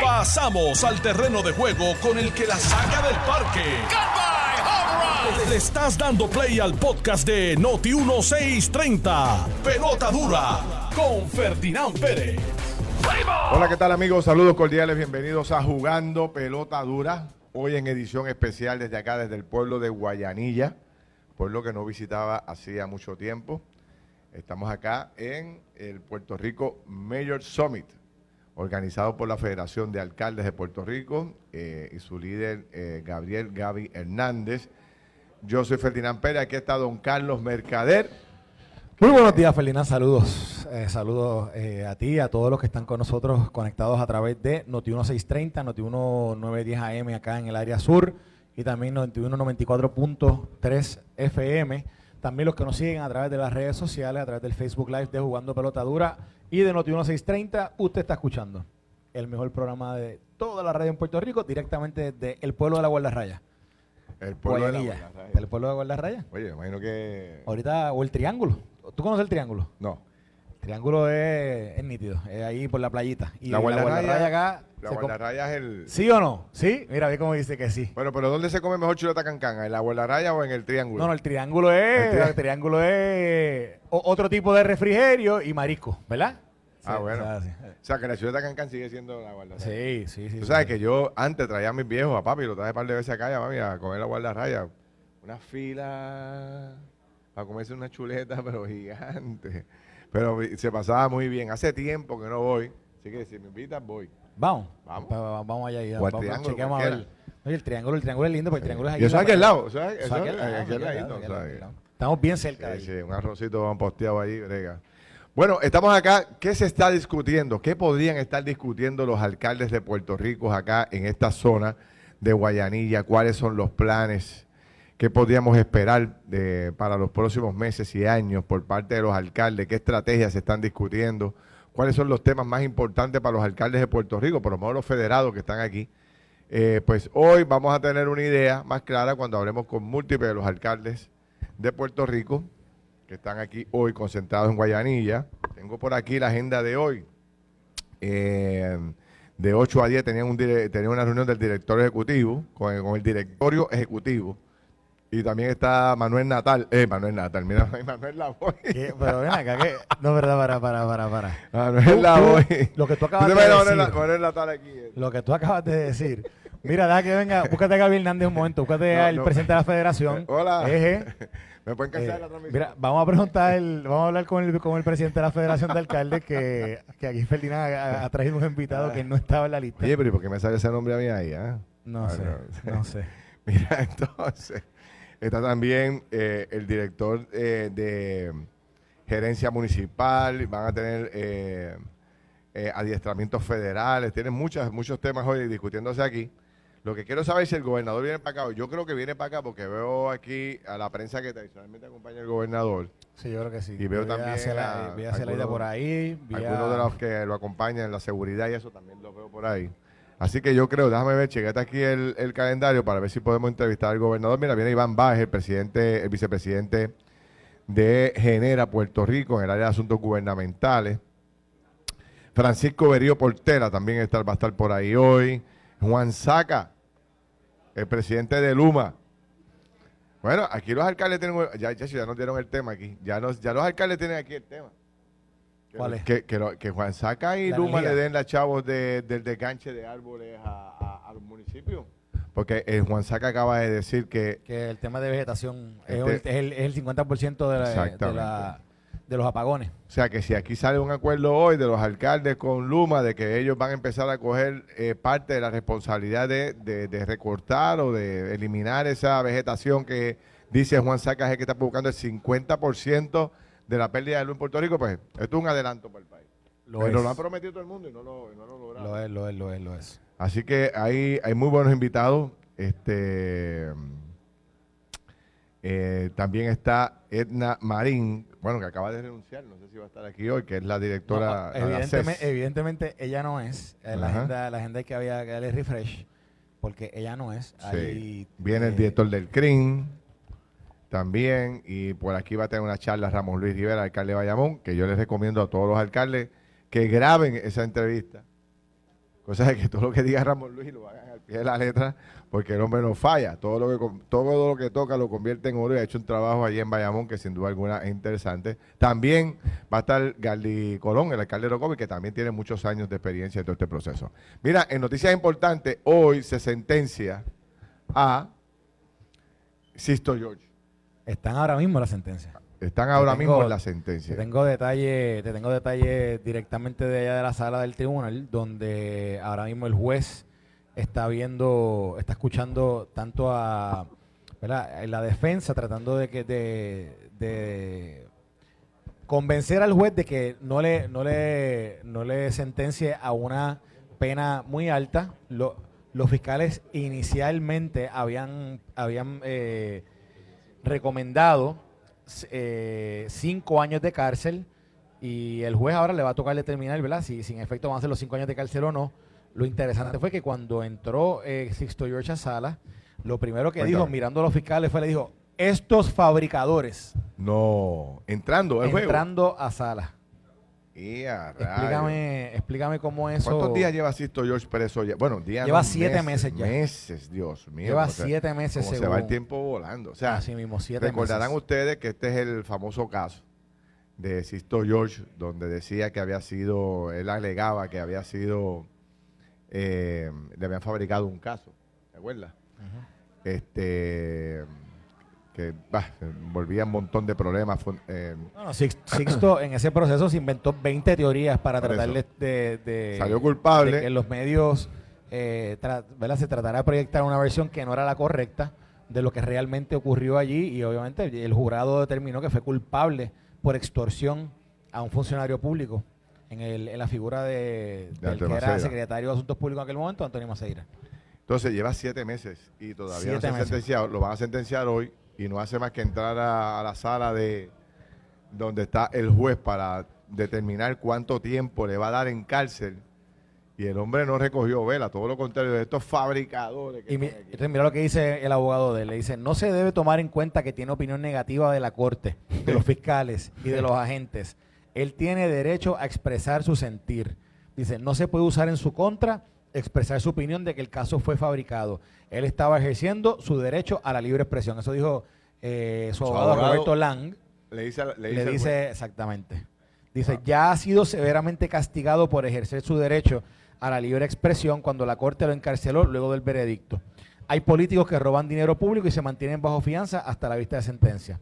Pasamos al terreno de juego con el que la saca del parque. Le estás dando play al podcast de Noti 1630. Pelota dura con Ferdinand Pérez. Hola, ¿qué tal amigos? Saludos cordiales, bienvenidos a Jugando Pelota Dura. Hoy en edición especial desde acá, desde el pueblo de Guayanilla, pueblo que no visitaba hacía mucho tiempo. Estamos acá en el Puerto Rico Mayor Summit, organizado por la Federación de Alcaldes de Puerto Rico eh, y su líder eh, Gabriel Gaby Hernández. Yo soy Ferdinand Pérez, aquí está don Carlos Mercader. Muy buenos días, Felina. Saludos. Eh, saludos a ti, a todos los que están con nosotros conectados a través de Noti 1630, Noti 1910 AM acá en el área sur y también Noti 94.3 FM. También los que nos siguen a través de las redes sociales, a través del Facebook Live de Jugando Pelota Dura y de Noti 1630. Usted está escuchando el mejor programa de toda la radio en Puerto Rico, directamente desde el pueblo de la Guardarraya. El pueblo de la Guardarraya. el pueblo de Guardarraya. Oye, imagino que... Ahorita, o el triángulo. ¿Tú conoces el triángulo? No. El triángulo es, es nítido, es ahí por la playita. Y La Guardarraya- acá. La Guardarraya es el... ¿Sí o no? ¿Sí? Mira, ve cómo dice que sí. Bueno, pero ¿dónde se come mejor chuleta cancán? ¿En la Guardarraya o en el Triángulo? No, no, el triángulo es. El tri- El triángulo es otro tipo de refrigerio y marisco, ¿verdad? Ah, bueno. o sea, sí. O sea, que la chuleta cancán sigue siendo la Guardarraya. Sí, sí, sí. Tú sí. sabes que yo antes traía a mis viejos, a papi, lo traje un par de veces acá, y a mami, a comer la guardarraya. Una fila para comerse una chuleta, pero gigante. Pero se pasaba muy bien. Hace tiempo que no voy, así que si me invitas, voy. Vamos. Vamos. Pa- Vamos allá. y O al vamos, a ver. Oye, el triángulo, el triángulo es lindo, porque el triángulo es aquí aquí aquí al lado. Estamos bien cerca de Sí, ahí. sí, un arrocito posteado ahí, brega. Bueno, estamos acá. ¿Qué se está discutiendo? ¿Qué podrían estar discutiendo los alcaldes de Puerto Rico acá en esta zona de Guayanilla? ¿Cuáles son los planes? ¿Qué podríamos esperar de- para los próximos meses y años por parte de los alcaldes? ¿Qué estrategias se están discutiendo? ¿Cuáles son los temas más importantes para los alcaldes de Puerto Rico, por lo menos los federados que están aquí? Eh, pues hoy vamos a tener una idea más clara cuando hablemos con múltiples de los alcaldes de Puerto Rico que están aquí hoy concentrados en Guayanilla. Tengo por aquí la agenda de hoy. Eh, de 8 a 10 tenían, un tenían una reunión del director ejecutivo con el directorio ejecutivo. Y también está Manuel Natal. Eh, Manuel Natal, mira, Manuel Lavoy. ¿Qué? Pero ven acá, que. No, verdad, para, para, para, para. Manuel Lavoy. lo que tú acabas ¿Tú de decir. Manuel, Natal aquí. eh? Lo que tú acabas de decir. Mira, deja que venga, búscate a Gabriel Hernández un momento, búscate No, al no. presidente de la federación. Hola. Eje. ¿Me pueden cancelar Eh, la transmisión? mira, vamos a preguntar, el- vamos a hablar con el, con el presidente de la Federación de Alcaldes, que, que aquí Ferdinand ha, ha traído un invitado que no estaba en la lista. Oye, pero ¿y por qué me sale ese nombre a mí ahí? ah? No Ah, sé, no. no sé. Mira, entonces, está también eh, el director eh, de gerencia municipal, van a tener eh, eh, adiestramientos federales, tienen muchas, muchos temas hoy discutiéndose aquí. Lo que quiero saber es si el gobernador viene para acá. Yo creo que viene para acá porque veo aquí a la prensa que tradicionalmente acompaña el gobernador, Sí, yo creo que sí. Y veo también a Cela- a vi a Celaida algunos- por ahí. algunos a- de los que lo acompañan en la seguridad y eso también lo veo por ahí. Así que yo creo, déjame ver, chequete aquí el, calendario para ver si podemos entrevistar al gobernador. Mira, viene Iván Baez, el presidente, el vicepresidente de Genera Puerto Rico en el área de asuntos gubernamentales. Francisco Berío Portela también está, va a estar por ahí hoy. Juan Saca, el presidente de Luma. Bueno, aquí los alcaldes tienen, ya, ya, nos dieron el tema aquí. Ya los alcaldes tienen aquí el tema. Que, ¿Cuál es? Que, que, lo- que Juan Saca y La Luma energía. le den las chavos de- del desganche de árboles a, a- a los municipios. Porque el Juan Saca acaba de decir que Que el tema de vegetación es, Este- el, es el, es el 50% de, la- de, la- de los apagones. O sea, que si aquí sale un acuerdo hoy de los alcaldes con Luma de que ellos van a empezar a coger eh, parte de la responsabilidad de, de- de recortar o de eliminar esa vegetación que dice Juan Sacas es que está buscando el 50% de la pérdida de luz en Puerto Rico, pues esto es un adelanto para el país. Lo Pero es. lo han prometido todo el mundo y no lo, y no lo lograron. Lo es, lo es, lo es, lo es. Así que hay, hay muy buenos invitados. Este eh, también está Edna Marín, bueno, que acaba de renunciar, no sé si va a estar aquí hoy, que es la directora No, la evidentemente, ella no es. Eh, La agenda, la agenda que había que darle refresh, porque ella no es. Sí. Ahí, Viene el eh, director del CRIM también, y por aquí va a tener una charla Ramón Luis Rivera, alcalde de Bayamón, que yo les recomiendo a todos los alcaldes que graben esa entrevista Cosa de que todo lo que diga Ramón Luis lo hagan al pie de la letra, porque el hombre no falla. Todo lo que todo lo que toca lo convierte en oro y ha hecho un trabajo allí en Bayamón que sin duda alguna es interesante. También va a estar Gali Colón, el alcalde de Rocovi, que también tiene muchos años de experiencia en todo este proceso. Mira, en noticias importantes, hoy se sentencia a Sisto George. Están ahora mismo la sentencia. Están ahora mismo en la sentencia. Te tengo detalles, te tengo detalles directamente de allá de la sala del tribunal, donde ahora mismo el juez está viendo, está escuchando tanto a ¿verdad? la defensa, tratando de que de, convencer al juez de que no le, no le, no le sentencie a una pena muy alta. los fiscales inicialmente habían, habían eh, recomendado eh, cinco años de cárcel y el juez ahora le va a tocar determinar, ¿verdad? Si, sin efecto van a ser los cinco años de cárcel o no. Lo interesante fue que cuando entró eh, Sixto George a sala, lo primero que dijo, mirando a los fiscales, fue le dijo, estos fabricadores. No, entrando Entrando a sala. Explícame, explícame cómo eso. ¿Cuántos días lleva Sisto George preso? Ya? Bueno, días. Lleva siete meses, ya. Meses, Dios mío. Lleva siete meses. se va el tiempo volando. O sea, Así mismo, siete recordarán ustedes que este es el famoso caso de Sisto George, donde decía que había sido, él alegaba que había sido, eh, le habían fabricado un caso. ¿Te acuerdas? Este que volvía un montón de problemas. Eh, Sixto en ese proceso se inventó 20 teorías para tratar de, Salió culpable. que los medios eh, se tratará de proyectar una versión que no era la correcta de lo que realmente ocurrió allí y obviamente el jurado determinó que fue culpable por extorsión a un funcionario público en, el, en la figura de, del que era secretario de Asuntos Públicos en aquel momento, Antonio Maceira. Entonces lleva siete meses y todavía no se ha sentenciado. Lo van a sentenciar hoy y no hace más que entrar a, la sala de donde está el juez para determinar cuánto tiempo le va a dar en cárcel. Y el hombre no recogió vela, todo lo contrario de estos fabricadores. y mira lo que dice el abogado de él. Le dice, no se debe tomar en cuenta que tiene opinión negativa de la corte, de los fiscales y de los agentes. Él tiene derecho a expresar su sentir. Dice, no se puede usar en su contra expresar su opinión de que el caso fue fabricado. Él estaba ejerciendo su derecho a la libre expresión. Eso dijo eh, su, abogado, Roberto Lang. Le dice, le dice, exactamente. Dice, ah. ya ha sido severamente castigado por ejercer su derecho a la libre expresión cuando la Corte lo encarceló luego del veredicto. Hay políticos que roban dinero público y se mantienen bajo fianza hasta la vista de sentencia.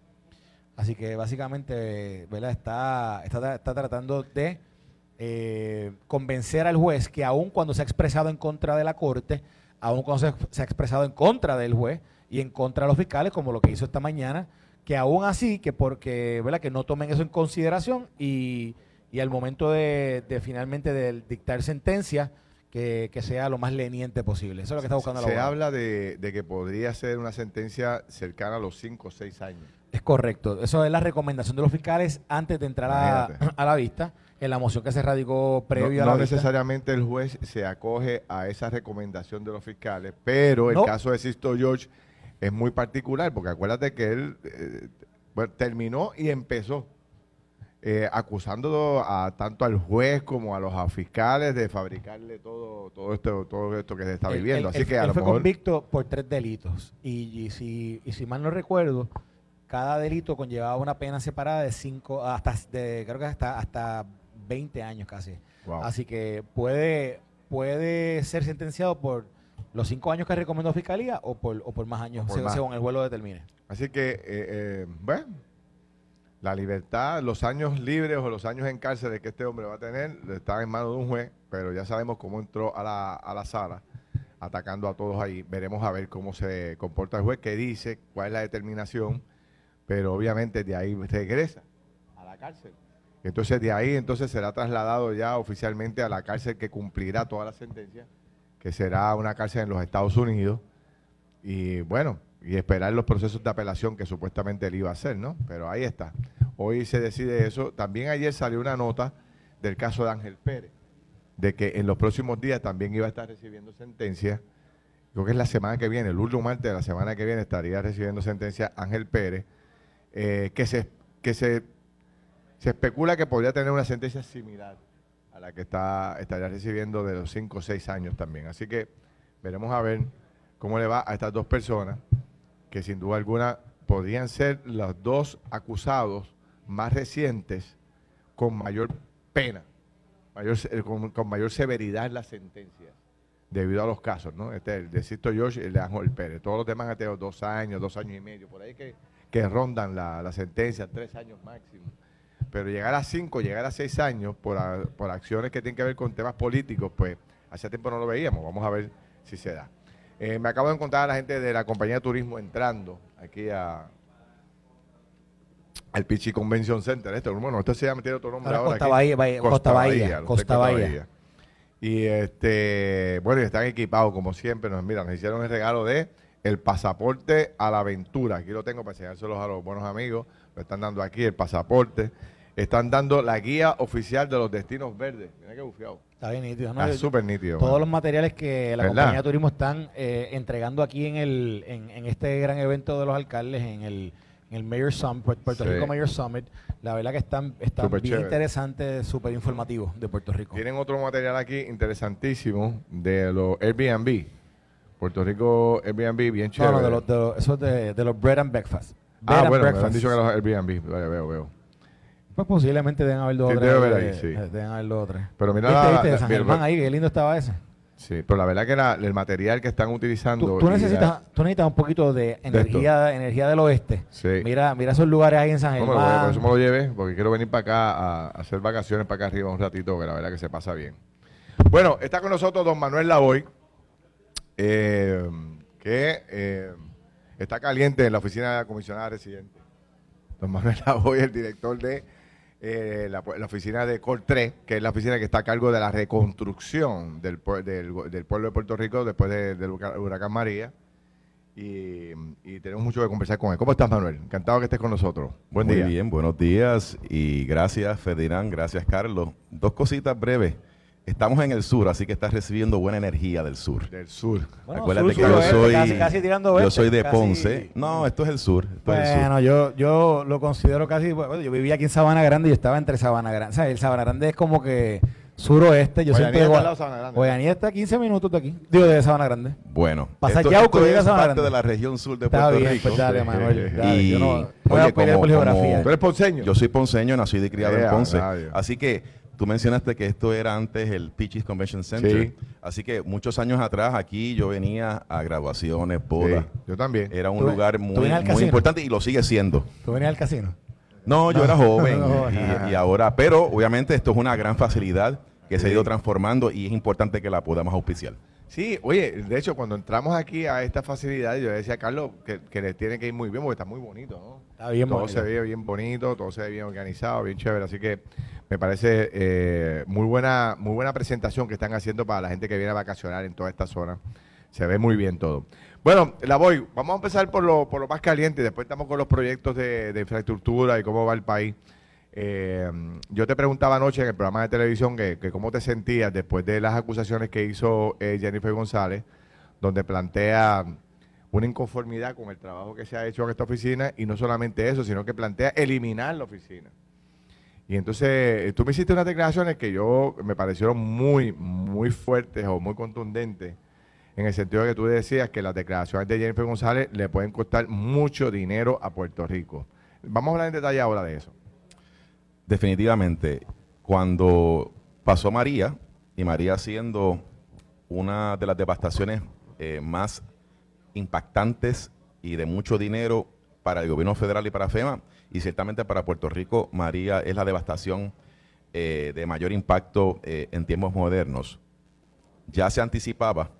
Así que básicamente ¿verdad? Está, está, está tratando de eh, convencer al juez que aun cuando se ha expresado en contra de la Corte, aun cuando se, ha expresado en contra del juez y en contra de los fiscales, como lo que hizo esta mañana, que aún así, que porque, ¿verdad? que no tomen eso en consideración y, al momento de, finalmente de dictar sentencia, que, sea lo más leniente posible. Eso es lo que está buscando la Se habla de, que podría ser una sentencia cercana a los 5 o 6 años. Es correcto. Eso es la recomendación de los fiscales antes de entrar a, a la vista en la moción que se radicó previo a la No necesariamente el juez se acoge a esa recomendación de los fiscales, pero el caso de Sisto George es muy particular, porque acuérdate que él eh, terminó y empezó eh, acusando a tanto al juez como a los fiscales de fabricarle todo todo esto todo esto que se está viviendo. Así que a él fue convicto por tres delitos. Y, si, y si mal no recuerdo, cada delito conllevaba una pena separada de cinco hasta de, creo que hasta hasta 20 años casi. Así que puede, puede ser sentenciado por los cinco años que recomendó Fiscalía o por, o por más años, según, el vuelo determine. Así que, eh, eh, bueno, la libertad, los años libres o los años en cárcel que este hombre va a tener están en manos de un juez, pero ya sabemos cómo entró a la, a la sala atacando a todos ahí. Veremos a ver cómo se comporta el juez, qué dice, cuál es la determinación, pero obviamente de ahí regresa a la cárcel. Entonces de ahí entonces será trasladado ya oficialmente a la cárcel que cumplirá toda la sentencia, que será una cárcel en los Estados Unidos. Y bueno, y esperar los procesos de apelación que supuestamente él iba a hacer, ¿no? Pero ahí está. Hoy se decide eso. También ayer salió una nota del caso de Ángel Pérez, de que en los próximos días también iba a estar recibiendo sentencia. Creo que es la semana que viene, el último martes de la semana que viene estaría recibiendo sentencia Ángel Pérez, eh, que se que se se especula que podría tener una sentencia similar a la que está estaría recibiendo de los 5 o 6 años también. Así que veremos a ver cómo le va a estas dos personas, que sin duda alguna podrían ser los dos acusados más recientes con mayor pena, mayor, con, mayor severidad en la sentencia, debido a los casos, ¿no? Este, el de Sisto George y el de Ángel Pérez. Todos los demás han tenido dos años, dos años y medio, por ahí que, que rondan la, la sentencia, tres años máximo. Pero llegar a cinco, llegar a seis años por, por acciones que tienen que ver con temas políticos, pues hace tiempo no lo veíamos. Vamos a ver si se da. Eh, me acabo de encontrar a la gente de la compañía de turismo entrando aquí a, al Pichi Convention Center. Este, bueno, usted se llama, tiene otro nombre ahora. Costa, Bahía, Costa, Bahía, Costa Bahía. Y este, bueno, están equipados como siempre. Nos mira, nos hicieron el regalo de el pasaporte a la aventura. Aquí lo tengo para enseñárselos a los buenos amigos. Me están dando aquí el pasaporte. Están dando la guía oficial de los destinos verdes. Mira qué bufiado. Está bien nítido. ¿no? Está súper nítido. Todos los materiales que la compañía de turismo están eh, entregando aquí en, el, en, este gran evento de los alcaldes, en el, en el Mayor Summit, Puerto Rico Mayor Summit, la verdad que están, están bien interesantes, súper informativos de Puerto Rico. Tienen otro material aquí interesantísimo de los Airbnb. Puerto Rico Airbnb, bien chévere. No, no, de los, de eso es de, de, los Bread and Breakfast. ah, bueno, me han dicho que los Airbnb, veo, veo. veo. Pues posiblemente deben haber dos sí, Debe haber ahí, sí. Deben haber dos o Pero mira ¿Viste, la, viste, San Germán ahí, qué lindo estaba ese. Sí, pero la verdad que la, el material que están utilizando... Tú, necesitas, tú necesitas un poquito de energía, de energía del oeste. Sí. Mira, mira esos lugares ahí en San Germán. No, por eso me lo llevé, porque quiero venir para acá a, hacer vacaciones para acá arriba un ratito, que la verdad que se pasa bien. Bueno, está con nosotros don Manuel Lavoy, eh, que eh, está caliente en la oficina de la comisionada residente. Don Manuel Lavoy, el director de eh, la, oficina de Col 3, que es la oficina que está a cargo de la reconstrucción del, del, pueblo de Puerto Rico después del huracán María. Y, tenemos mucho que conversar con él. ¿Cómo estás, Manuel? Encantado que estés con nosotros. Buen día. Muy bien, buenos días y gracias, Ferdinand, gracias, Carlos. Dos cositas breves. Estamos en el sur, así que estás recibiendo buena energía del sur. Del sur. Acuérdate que yo soy, yo soy de Ponce. No, esto es el sur. bueno, Yo, yo lo considero casi. Bueno, yo vivía aquí en Sabana Grande y yo estaba entre Sabana Grande. O sea, el Sabana Grande es como que suroeste. Yo siempre está a 15 minutos de aquí. Digo, de Sabana Grande. Bueno, Pasa esto, esto es parte Grande. de la región sur de Puerto bien, Rico. Pues dale, Manuel, dale. Y, yo no voy a por geografía. ¿Tú eres ponceño? Yo soy ponceño, nací y criado en Ponce. Así que Tú mencionaste que esto era antes el Peaches Convention Center. Así que muchos años atrás aquí yo venía a graduaciones, bodas. yo también. Era un lugar muy, muy importante y lo sigue siendo. ¿Tú venías al casino? No, yo era joven y, ahora, pero obviamente esto es una gran facilidad que se ha ido transformando y es importante que la podamos auspiciar. Sí, oye, de hecho, cuando entramos aquí a esta facilidad, yo decía a Carlos que, que les tiene que ir muy bien porque está muy bonito, ¿no? Está bien Todo se ve bien bonito, todo se ve bien organizado, bien chévere. Así que me parece eh, muy buena muy buena presentación que están haciendo para la gente que viene a vacacionar en toda esta zona. Se ve muy bien todo. Bueno, la voy. Vamos a empezar por lo, por lo más caliente después estamos con los proyectos de, de infraestructura y cómo va el país. Eh, yo te preguntaba anoche en el programa de televisión que, cómo te sentías después de las acusaciones que hizo eh, Jennifer González, donde plantea una inconformidad con el trabajo que se ha hecho en esta oficina y no solamente eso, sino que plantea eliminar la oficina. Y entonces tú me hiciste unas declaraciones que yo me parecieron muy, muy fuertes o muy contundentes en el sentido de que tú decías que las declaraciones de Jennifer González le pueden costar mucho dinero a Puerto Rico. Vamos a hablar en detalle ahora de eso. Definitivamente, cuando pasó María, y María siendo una de las devastaciones eh, más impactantes y de mucho dinero para el gobierno federal y para FEMA, y ciertamente para Puerto Rico, María es la devastación eh, de mayor impacto eh, en tiempos modernos. Ya se anticipaba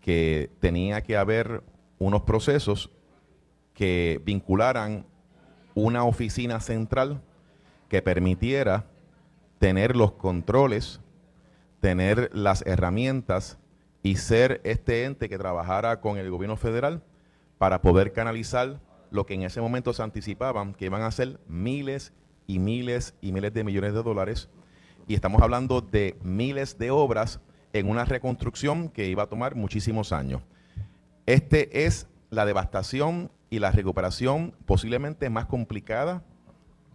que tenía que haber unos procesos que vincularan una oficina central que permitiera tener los controles, tener las herramientas y ser este ente que trabajara con el gobierno federal para poder canalizar lo que en ese momento se anticipaban, que iban a ser miles y miles y miles de millones de dólares. Y estamos hablando de miles de obras en una reconstrucción que iba a tomar muchísimos años. Este es la devastación y la recuperación posiblemente más complicada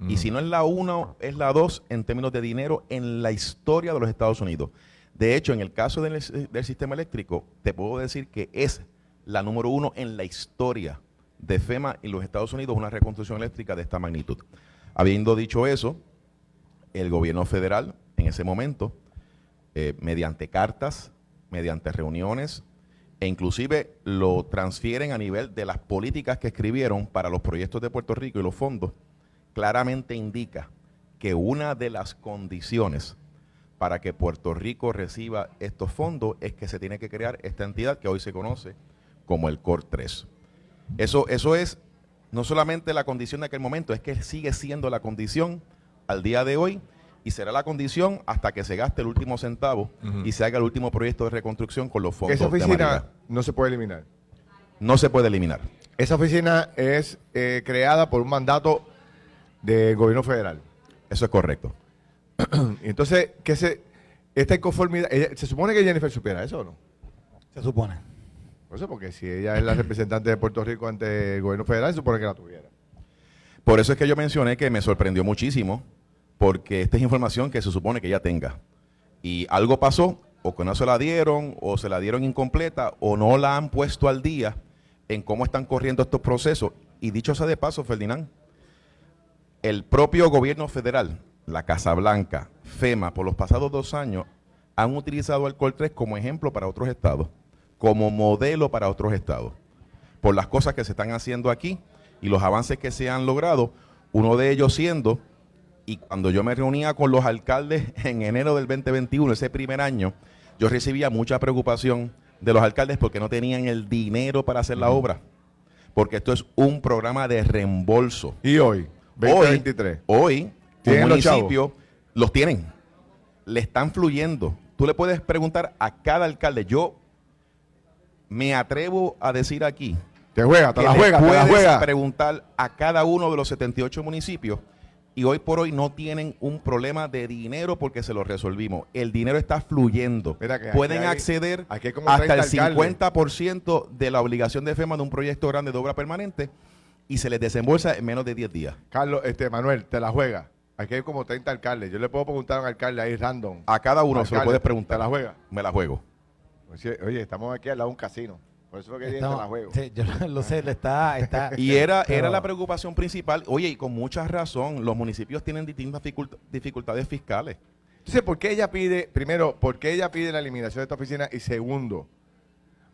Y si no es la 1, es la 2 en términos de dinero en la historia de los Estados Unidos. De hecho, en el caso del, del sistema eléctrico, te puedo decir que es la número uno en la historia de FEMA en los Estados Unidos, una reconstrucción eléctrica de esta magnitud. Habiendo dicho eso, el gobierno federal en ese momento, eh, mediante cartas, mediante reuniones, e inclusive lo transfieren a nivel de las políticas que escribieron para los proyectos de Puerto Rico y los fondos, claramente indica que una de las condiciones para que Puerto Rico reciba estos fondos es que se tiene que crear esta entidad que hoy se conoce como el COR 3. Eso, eso es no solamente la condición de aquel momento, es que sigue siendo la condición al día de hoy y será la condición hasta que se gaste el último centavo y se haga el último proyecto de reconstrucción con los fondos. Esa oficina no se puede eliminar. No se puede eliminar. Esa oficina es eh, creada por un mandato del gobierno federal. Eso es correcto. Entonces, ¿qué se, esta inconformidad, se supone que Jennifer supiera eso o no? Se supone. Por eso, porque si ella es la representante de Puerto Rico ante el gobierno federal, se supone que la tuviera. Por eso es que yo mencioné que me sorprendió muchísimo porque esta es información que se supone que ella tenga. Y algo pasó, o que no se la dieron, o se la dieron incompleta, o no la han puesto al día en cómo están corriendo estos procesos. Y dicho sea de paso, Ferdinand, el propio gobierno federal, la Casa Blanca, FEMA, por los pasados dos años, han utilizado el COL 3 como ejemplo para otros estados, como modelo para otros estados, por las cosas que se están haciendo aquí y los avances que se han logrado, uno de ellos siendo y cuando yo me reunía con los alcaldes en enero del 2021, ese primer año, yo recibía mucha preocupación de los alcaldes porque no tenían el dinero para hacer la obra. Porque esto es un programa de reembolso. ¿Y hoy? 2023. Hoy, hoy el municipio los tienen. Le están fluyendo. Tú le puedes preguntar a cada alcalde. Yo me atrevo a decir aquí. Te juega, te la juega, te la juega. preguntar a cada uno de los 78 municipios y hoy por hoy no tienen un problema de dinero porque se lo resolvimos. El dinero está fluyendo. Pueden acceder hasta el 50% de la obligación de FEMA de un proyecto grande de obra permanente y se les desembolsa en menos de 10 días. Carlos, este Manuel, te la juega. Aquí hay como 30 alcaldes. Yo le puedo preguntar a un alcalde ahí random. A cada uno se lo puedes preguntar. ¿Te la juega? Me la juego. Oye, estamos aquí al lado de un casino. Por eso es que la juego. Sí, yo lo sé, está, está. Y era, era la preocupación principal. Oye, y con mucha razón, los municipios tienen distintas dificultades fiscales. Entonces, ¿por qué ella pide, primero, por qué ella pide la eliminación de esta oficina? Y segundo,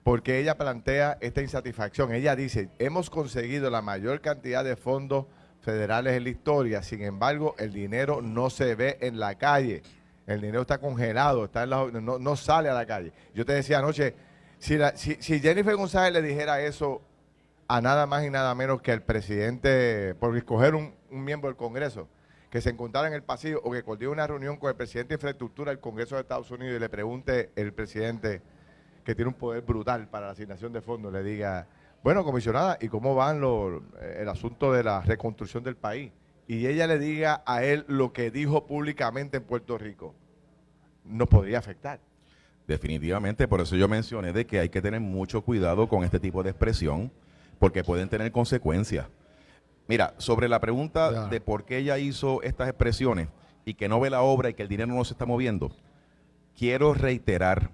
¿por qué ella plantea esta insatisfacción? Ella dice, hemos conseguido la mayor cantidad de fondos federales en la historia, sin embargo, el dinero no se ve en la calle. El dinero está congelado, está en no, no sale a la calle. Yo te decía anoche, si, si, Jennifer González le dijera eso a nada más y nada menos que al presidente, por escoger un, miembro del Congreso, que se encontrara en el pasillo o que coordine una reunión con el presidente de infraestructura del Congreso de Estados Unidos y le pregunte el presidente que tiene un poder brutal para la asignación de fondos, le diga, bueno, comisionada, ¿y cómo van eh, el asunto de la reconstrucción del país? Y ella le diga a él lo que dijo públicamente en Puerto Rico, nos podría afectar. Definitivamente, por eso yo mencioné de que hay que tener mucho cuidado con este tipo de expresión, porque pueden tener consecuencias. Mira, sobre la pregunta de por qué ella hizo estas expresiones y que no ve la obra y que el dinero no se está moviendo, quiero reiterar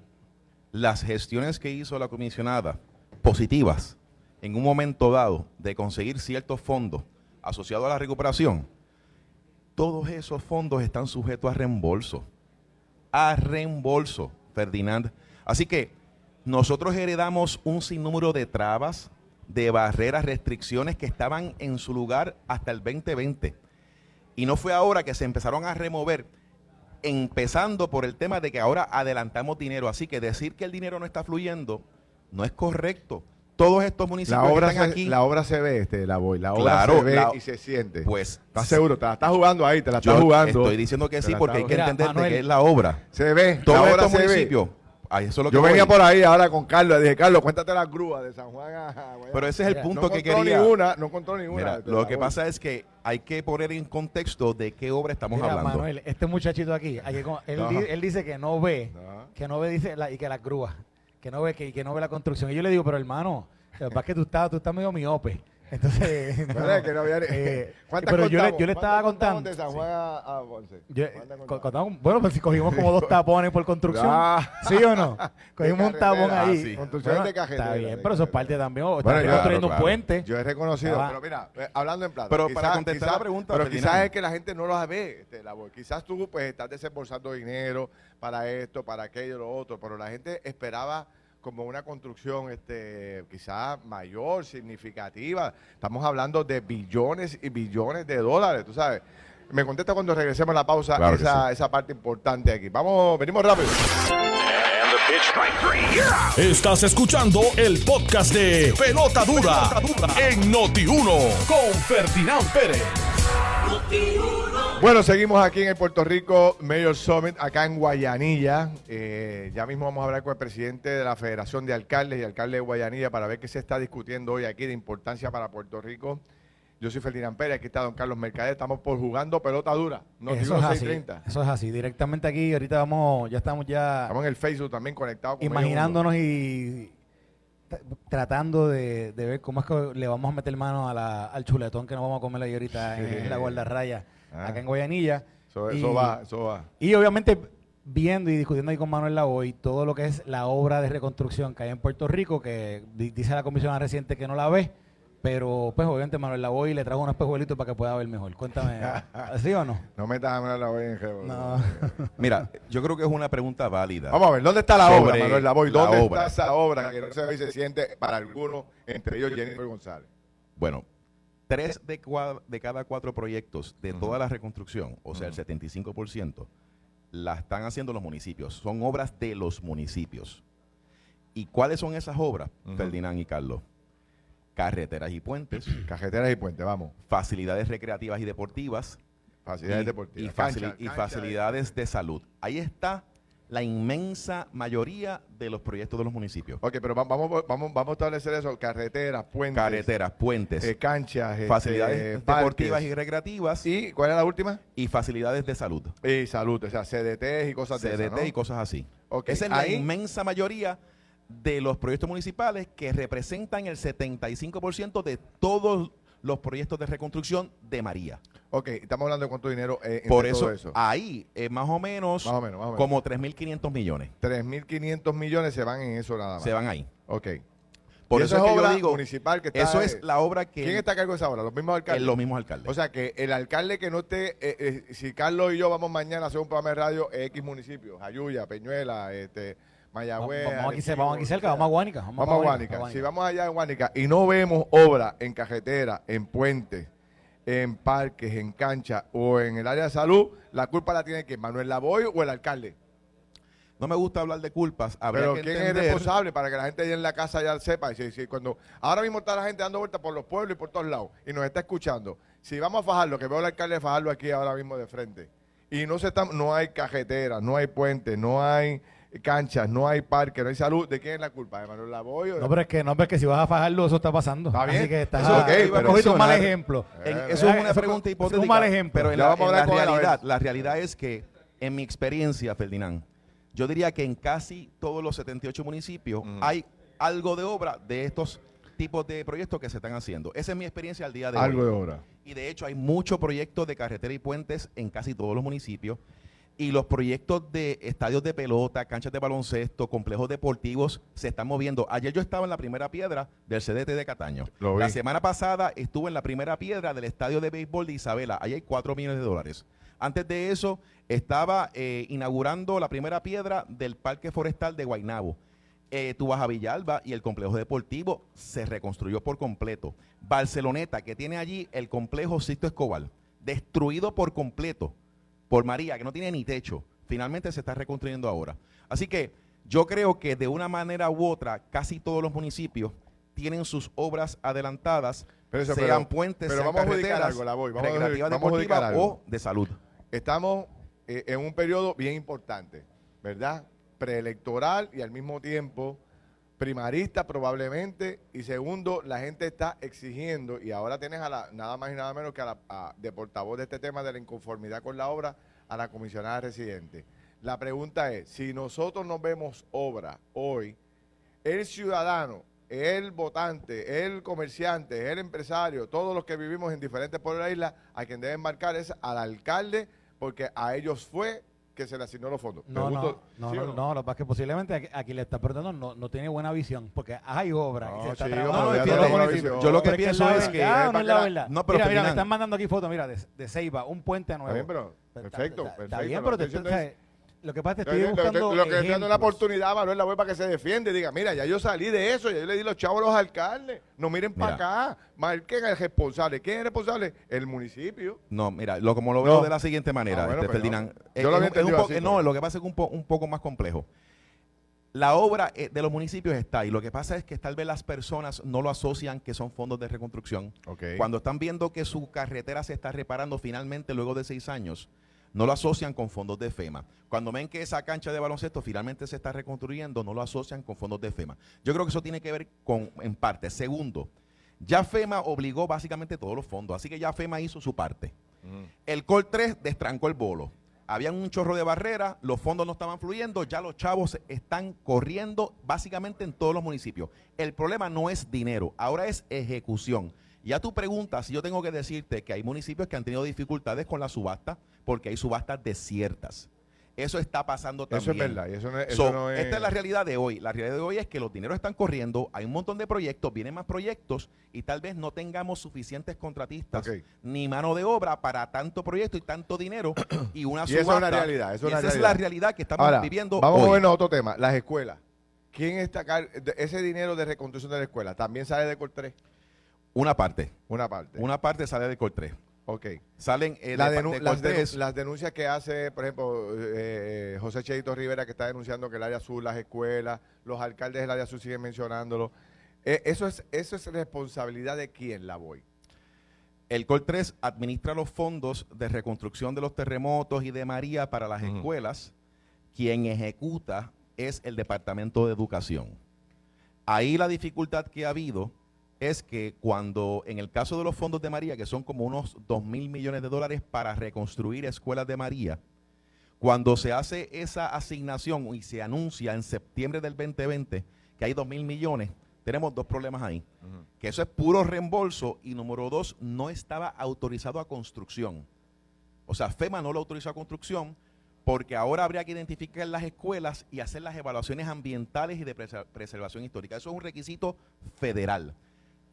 las gestiones que hizo la comisionada positivas en un momento dado de conseguir ciertos fondos asociados a la recuperación, todos esos fondos están sujetos a reembolso. A reembolso. Ferdinand. Así que nosotros heredamos un sinnúmero de trabas, de barreras, restricciones que estaban en su lugar hasta el 2020. Y no fue ahora que se empezaron a remover, empezando por el tema de que ahora adelantamos dinero. Así que decir que el dinero no está fluyendo no es correcto. Todos estos municipios la obra que están se, aquí. La obra se ve, este, la voy. La obra se ve y se siente. Pues. ¿Estás seguro? Te la estás jugando ahí, te la estás jugando. Estoy diciendo que sí, porque hay que entender que es la obra. Se ve. Todos estos municipios. Eso lo Yo venía por ahí ahora con Carlos, le dije, Carlos, cuéntate la grúa de San Juan a, Pero ese es el punto que quería. Ninguna, no encontró ninguna. lo que pasa es que hay que poner en contexto de qué obra estamos hablando. Manuel, este muchachito aquí, él, dice que no ve, que no ve dice y que la grúa, que no ve que, que no ve la construcción. Y yo le digo, pero hermano, lo que pasa es que tú estás, tú estás medio miope. Entonces, no, que no había- eh, ¿Cuántas pero yo le, yo le estaba ¿Cuántas contamos contando. de San sí. Juan a, a Ponce? Yo- ¿Cuántas co- contamos? contamos- bueno, pues si cogimos como dos tapones por construcción. Ah. ¿Sí o no? Cogimos un tapón ah, ahí. sí. Construcción Bueno, de carretera, Está bien, de pero eso es parte también. Bueno, claro, construyendo un puente. Yo he reconocido, Ah. pero mira, eh, hablando en plata. Pero quizás- para contestar quizás- la pregunta, Pero quizás es que la gente no lo ve, este, la voz. Quizás tú pues estás desembolsando dinero para esto, para aquello, lo otro, pero la gente esperaba como una construcción este quizás mayor, significativa. Estamos hablando de billones y billones de dólares, tú sabes. Me contesta cuando regresemos a la pausa Claro esa, esa parte importante aquí. Vamos, venimos rápido. Estás escuchando el podcast de Pelota Dura, en Noti1 con Ferdinand Pérez. Bueno, seguimos aquí en el Puerto Rico Mayor Summit, acá en Guayanilla. Eh, ya mismo vamos a hablar con el presidente de la Federación de Alcaldes y alcalde de Guayanilla para ver qué se está discutiendo hoy aquí de importancia para Puerto Rico. Yo soy Ferdinand Pérez, aquí está don Carlos Mercader, estamos por jugando pelota dura. No eso es así. 630. Eso es así. Directamente aquí, ahorita vamos, ya estamos ya Estamos en el Facebook también conectados con imaginándonos y tratando de, de ver cómo es que le vamos a meter mano a la- al chuletón que nos vamos a comer ahí ahorita en la guardarraya, Ah. acá en Guayanilla. Eso, Y- eso va, eso va. Y obviamente viendo y discutiendo ahí con Manuel Lavoy todo lo que es la obra de reconstrucción que hay en Puerto Rico, que di- dice la comisión reciente que no la ve, pero pues obviamente Manuel Lavoy le trajo unos espejuelitos para que pueda ver mejor. Cuéntame, ¿así o no? No metas a Manuel Lavoy en jevo. No. Mira, yo creo que es una pregunta válida. Vamos a ver, ¿dónde está la obra, Manuel Lavoy? la ¿Dónde obra. está esa obra que no se ve y se siente para algunos, entre ellos Jennifer González? Bueno, tres de, cada cuatro proyectos de toda la reconstrucción, o sea, el 75%, la están haciendo los municipios. Son obras de los municipios. ¿Y cuáles son esas obras, Ujú. Ferdinand y Carlos? Carreteras y puentes, Cajeteras y puentes, vamos. facilidades recreativas y deportivas, Facilidades y, deportivas. y facili- Cancha- y cancha facilidades de salud. Ahí está la inmensa mayoría de los proyectos de los municipios. Ok, pero va- vamos, vamos, vamos a establecer eso. Carreteras, puentes. Carreteras, puentes, eh, canchas. este, facilidades deportivas y recreativas y, ¿Y cuál es la última? facilidades de salud. Y salud, o sea, CDT y cosas de CDT esas, ¿no? y cosas así. Ok, Esa es ahí- la inmensa mayoría de los proyectos municipales que representan el 75% de todos los proyectos de reconstrucción de María. Ok, estamos hablando de cuánto dinero eh, Por todo eso, ahí es más o menos, Más o menos, más o menos. como 3.500 millones 3.500 millones se van en eso nada más. se van ahí. Ok. Por eso, eso es es que yo obra digo, municipal que está, eso eh, es la obra que ¿Quién está a cargo de esa obra? ¿Los mismos alcaldes? los mismos alcaldes. O sea, que el alcalde que no esté, eh, eh, si Carlos y yo vamos mañana a hacer un programa de radio X municipios, Ayuya, Peñuela, este, Mayagüez. Vamos, aquí, Arecibo, vamos aquí cerca, vamos a Guánica. Vamos a Guánica. Si vamos allá a Guánica y no vemos obra en carretera, en puentes, en parques, en canchas o en el área de salud, la culpa la tiene que Manuel Lavoy o el alcalde. no me gusta hablar de culpas. Habría Pero que ¿quién es responsable para que la gente allá en la casa ya sepa? Y si- si cuando ahora mismo está la gente dando vueltas por los pueblos y por todos lados y nos está escuchando. Si vamos a fajarlo, que veo al alcalde fajarlo aquí ahora mismo de frente. Y no se está, no hay cajetera, no hay puentes, no hay canchas, no hay parque, no hay salud. ¿De quién es la culpa? ¿De Manuel No, pero es que, no, pero es que si vas a fajarlo, eso está pasando. Está bien. Así que estás Eso, pero un mal ejemplo. En- Eh, eso es eh, una pregunta es un hipotética. mal ejemplo. Pero en la, vamos en la realidad, la realidad es que, en mi experiencia, Ferdinand, yo diría que en casi todos los 78 municipios Mm. hay algo de obra de estos tipos de proyectos que se están haciendo. Esa es mi experiencia al día de algo hoy. de obra. Y de hecho hay muchos proyectos de carretera y puentes en casi todos los municipios. Y los proyectos de estadios de pelota, canchas de baloncesto, complejos deportivos se están moviendo. Ayer yo estaba en la primera piedra del CDT de Cataño. La semana pasada estuve en la primera piedra del estadio de béisbol de Isabela. Ahí hay 4 millones de dólares. Antes de eso, estaba eh, inaugurando la primera piedra del Parque Forestal de Guaynabo. Eh, tú vas a Villalba y el complejo deportivo se reconstruyó por completo. Barceloneta, que tiene allí el complejo Sisto Escobar, destruido por completo por María, que no tiene ni techo. Finalmente se está reconstruyendo ahora. Así que yo creo que de una manera u otra, casi todos los municipios tienen sus obras adelantadas, Pero eso, sean pero- puentes, pero sean vamos a carreteras, algo, la voy, vamos a recreativas a algo. o de salud. Estamos eh, en un periodo bien importante, ¿verdad? Preelectoral y al mismo tiempo primarista probablemente. Y segundo, la gente está exigiendo, y ahora tienes a la, nada más y nada menos que a la a- de portavoz de este tema de la inconformidad con la obra, a la comisionada residente. La pregunta es, si nosotros no vemos obra hoy, el ciudadano el votante, el comerciante, el empresario, todos los que vivimos en diferentes pueblos de la isla, a quien deben marcar es al alcalde, porque a ellos fue que se le asignó los fondos. No, no, no, no, no, lo que pasa es que posiblemente aquí, le está preguntando no, no tiene buena visión, porque hay obra. yo lo que pienso es que... no es la verdad. mira, mira, me están mandando aquí fotos, mira, de, de Ceiba, un puente nuevo. Está bien, pero, perfecto, perfecto. Está bien, pero te, lo que pasa es que estoy buscando Lo, que estoy dando la oportunidad Manuel la web para que se defiende y diga, mira, ya yo salí de eso, ya yo le di los chavos a los alcaldes. No miren para acá, marquen al responsable. ¿Quién es el responsable? El municipio. No, mira, lo como lo veo de la siguiente manera, ah, este, Ferdinand. Yo lo es, No, lo que pasa es que es un, un poco más complejo. La obra eh, de los municipios está y lo que pasa es que tal vez las personas no lo asocian que son fondos de reconstrucción. Cuando están viendo que su carretera se está reparando finalmente luego de seis años, no lo asocian con fondos de FEMA. Cuando ven que esa cancha de baloncesto finalmente se está reconstruyendo, no lo asocian con fondos de FEMA. Yo creo que eso tiene que ver con, en parte. Segundo, ya FEMA obligó básicamente todos los fondos, así que ya FEMA hizo su parte. El COL 3 destrancó el bolo. Habían un chorro de barreras, los fondos no estaban fluyendo, ya los chavos están corriendo básicamente en todos los municipios. El problema no es dinero, ahora es ejecución. Ya tú preguntas, si yo tengo que decirte que hay municipios que han tenido dificultades con la subasta porque hay subastas desiertas. Eso está pasando también. Eso es verdad. Eso Esta es la realidad de hoy. La realidad de hoy es que los dineros están corriendo, hay un montón de proyectos, vienen más proyectos y tal vez no tengamos suficientes contratistas ni mano de obra para tanto proyecto y tanto dinero y una subasta. Y eso es una realidad. esa es la realidad que estamos viviendo vamos a movernos a otro tema. Las escuelas. ¿Quién está ese dinero de reconstrucción de la escuela? ¿También sale de Col 3? Una parte. Una parte. Una parte sale de Col 3. Ok. Salen eh, las, denuncias que hace, por ejemplo, eh, José Cheito Rivera, que está denunciando que el área azul, las escuelas, los alcaldes del área azul siguen mencionándolo. Eh, eso, es, ¿Eso es responsabilidad de quién, la voy? El COL 3 administra los fondos de reconstrucción de los terremotos y de María para las escuelas. Quien ejecuta es el Departamento de Educación. Ahí la dificultad que ha habido es que cuando, en el caso de los fondos de María, que son como unos 2 mil millones de dólares para reconstruir escuelas de María, cuando se hace esa asignación y se anuncia en septiembre del 2020 que hay 2 mil millones, tenemos dos problemas ahí. Que eso es puro reembolso y número dos, no estaba autorizado a construcción. O sea, FEMA no lo autorizó a construcción porque ahora habría que identificar las escuelas y hacer las evaluaciones ambientales y de preservación histórica. Eso es un requisito federal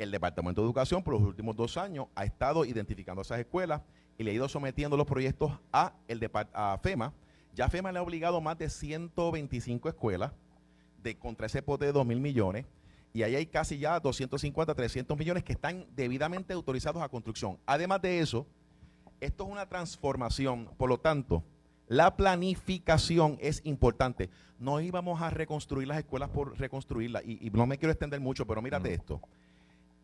el Departamento de Educación por los últimos dos años ha estado identificando esas escuelas y le ha ido sometiendo los proyectos a, el a FEMA. Ya FEMA le ha obligado más de 125 escuelas de contra ese pote de 2 mil millones y ahí hay casi ya 250, 300 millones que están debidamente autorizados a construcción. Además de eso, esto es una transformación, por lo tanto, la planificación es importante. No íbamos a reconstruir las escuelas por reconstruirlas y, no me quiero extender mucho, pero mírate esto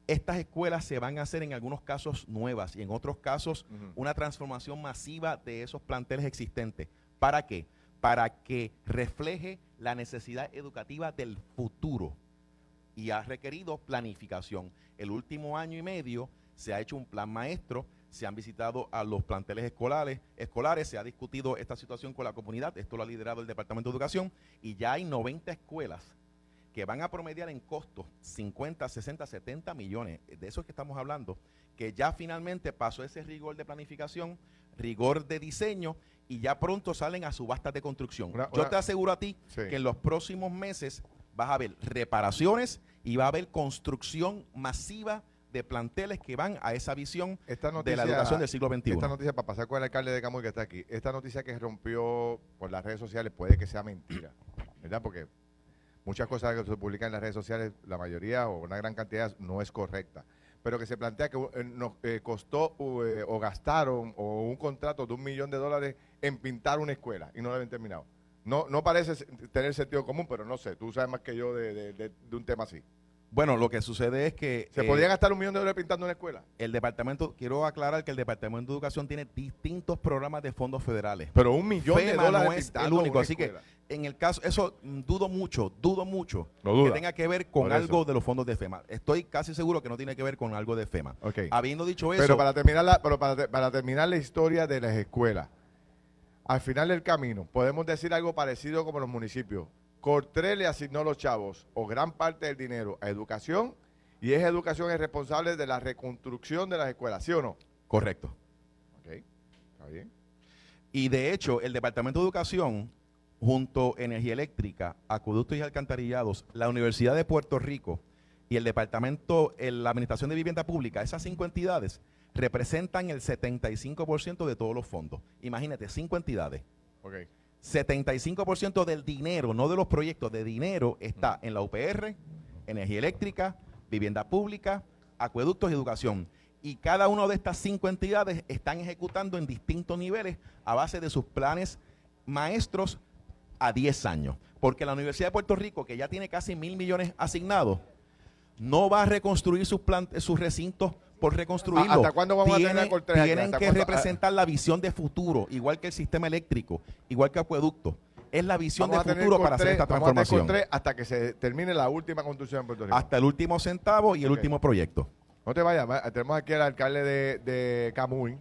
estas escuelas se van a hacer en algunos casos nuevas y en otros casos una transformación masiva de esos planteles existentes. ¿Para qué? Para que refleje la necesidad educativa del futuro y ha requerido planificación. El último año y medio se ha hecho un plan maestro, se han visitado a los planteles escolares, escolares, se ha discutido esta situación con la comunidad, esto lo ha liderado el Departamento de Educación y ya hay 90 escuelas que van a promediar en costos 50, 60, 70 millones, de eso es que estamos hablando, que ya finalmente pasó ese rigor de planificación, rigor de diseño y ya pronto salen a subastas de construcción. Yo te aseguro a ti que en los próximos meses vas a ver reparaciones y va a haber construcción masiva de planteles que van a esa visión de la educación del siglo XXI. Esta noticia, para pasar con el alcalde de Camuy que está aquí, esta noticia que rompió por las redes sociales puede que sea mentira, ¿verdad? Porque muchas cosas que se publican en las redes sociales, la mayoría o una gran cantidad no es correcta. Pero que se plantea que eh, nos eh, costó eh, o gastaron o un contrato de un millón de dólares en pintar una escuela y no lo habían terminado. No, no parece tener sentido común, pero no sé, tú sabes más que yo de un tema así. Bueno, lo que sucede es que... ¿Se podría gastar un millón de dólares pintando una escuela? El departamento, quiero aclarar que el Departamento de Educación tiene distintos programas de fondos federales. Pero un millón de dólares no es el único, así que en el caso, eso dudo mucho, dudo mucho que tenga que ver con algo de los fondos de FEMA. Estoy casi seguro que no tiene que ver con algo de FEMA. Habiendo dicho eso... Pero para terminar la, pero para, para terminar la historia de las escuelas, al final del camino, podemos decir algo parecido como los municipios Cortré le asignó los chavos o gran parte del dinero a educación y es educación el responsable de la reconstrucción de las escuelas, ¿sí o no? Correcto. Ok, está bien. Y de hecho, el Departamento de Educación, junto a Energía Eléctrica, Acueductos y Alcantarillados, la Universidad de Puerto Rico y el Departamento, en la Administración de Vivienda Pública, esas cinco entidades representan el 75% de todos los fondos. Imagínate, cinco entidades. Ok. 75% del dinero, no de los proyectos, de dinero está en la UPR, energía eléctrica, vivienda pública, acueductos y educación. Y cada una de estas cinco entidades están ejecutando en distintos niveles a base de sus planes maestros a 10 años. Porque la Universidad de Puerto Rico, que ya tiene casi mil millones asignados, no va a reconstruir sus, sus recintos por reconstruirlo. ¿Hasta cuándo vamos a tener Cortés? Tienen ¿Hasta que cuándo? representar la visión de futuro, igual que el sistema eléctrico, igual que acueducto. Es la visión Vamos de futuro para hacer esta vamos a tener transformación. Hasta que se termine la última construcción en Puerto Rico. Hasta el último centavo y el último proyecto. No te vayas, va- tenemos aquí al alcalde de, de Camuy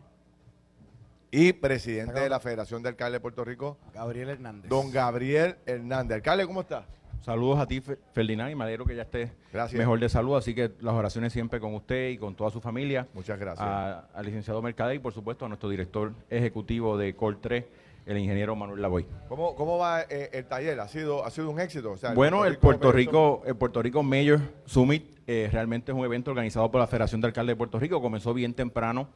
y presidente de la Federación de Alcaldes de Puerto Rico, Gabriel Hernández. don Gabriel Hernández. Alcalde, ¿cómo está? Saludos a ti, Fe- Ferdinand, y me alegro que ya estés Gracias. mejor de salud. Así que las oraciones siempre con usted y con toda su familia. Muchas gracias. Al licenciado Mercader y, por supuesto, a nuestro director ejecutivo de Col 3, el ingeniero Manuel Lavoy. ¿Cómo, cómo va eh, el taller? ¿Ha sido, ¿Ha sido un éxito? O sea, Bueno, el Puerto Rico, el Puerto Rico Mayor Summit eh, realmente es un evento organizado por la Federación de Alcaldes de Puerto Rico. Comenzó bien temprano,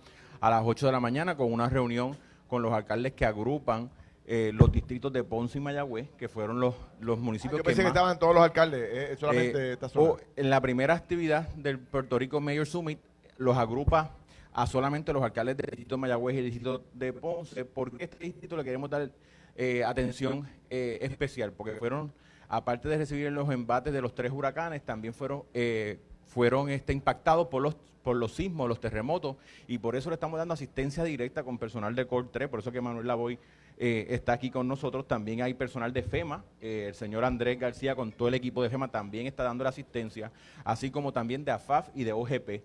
a las 8 de la mañana, con una reunión con los alcaldes que agrupan eh, los distritos de Ponce y Mayagüez, que fueron los, los Ah, municipios Yo pensé que, estaban todos los alcaldes, eh, solamente eh, esta zona. o en la primera actividad del Puerto Rico Mayor Summit los agrupa a solamente los alcaldes del distrito de Mayagüez y el distrito de Ponce, porque este distrito le queremos dar eh, atención eh, especial, porque fueron, aparte de recibir los embates de los tres huracanes, también fueron eh, fueron este, impactados por los por los sismos, los terremotos, y por eso le estamos dando asistencia directa con personal de Cor 3, por eso que Manuel Lavoy eh, está aquí con nosotros. También hay personal de FEMA, eh, el señor Andrés García con todo el equipo de FEMA también está dando la asistencia, así como también de AFAF y de OGP.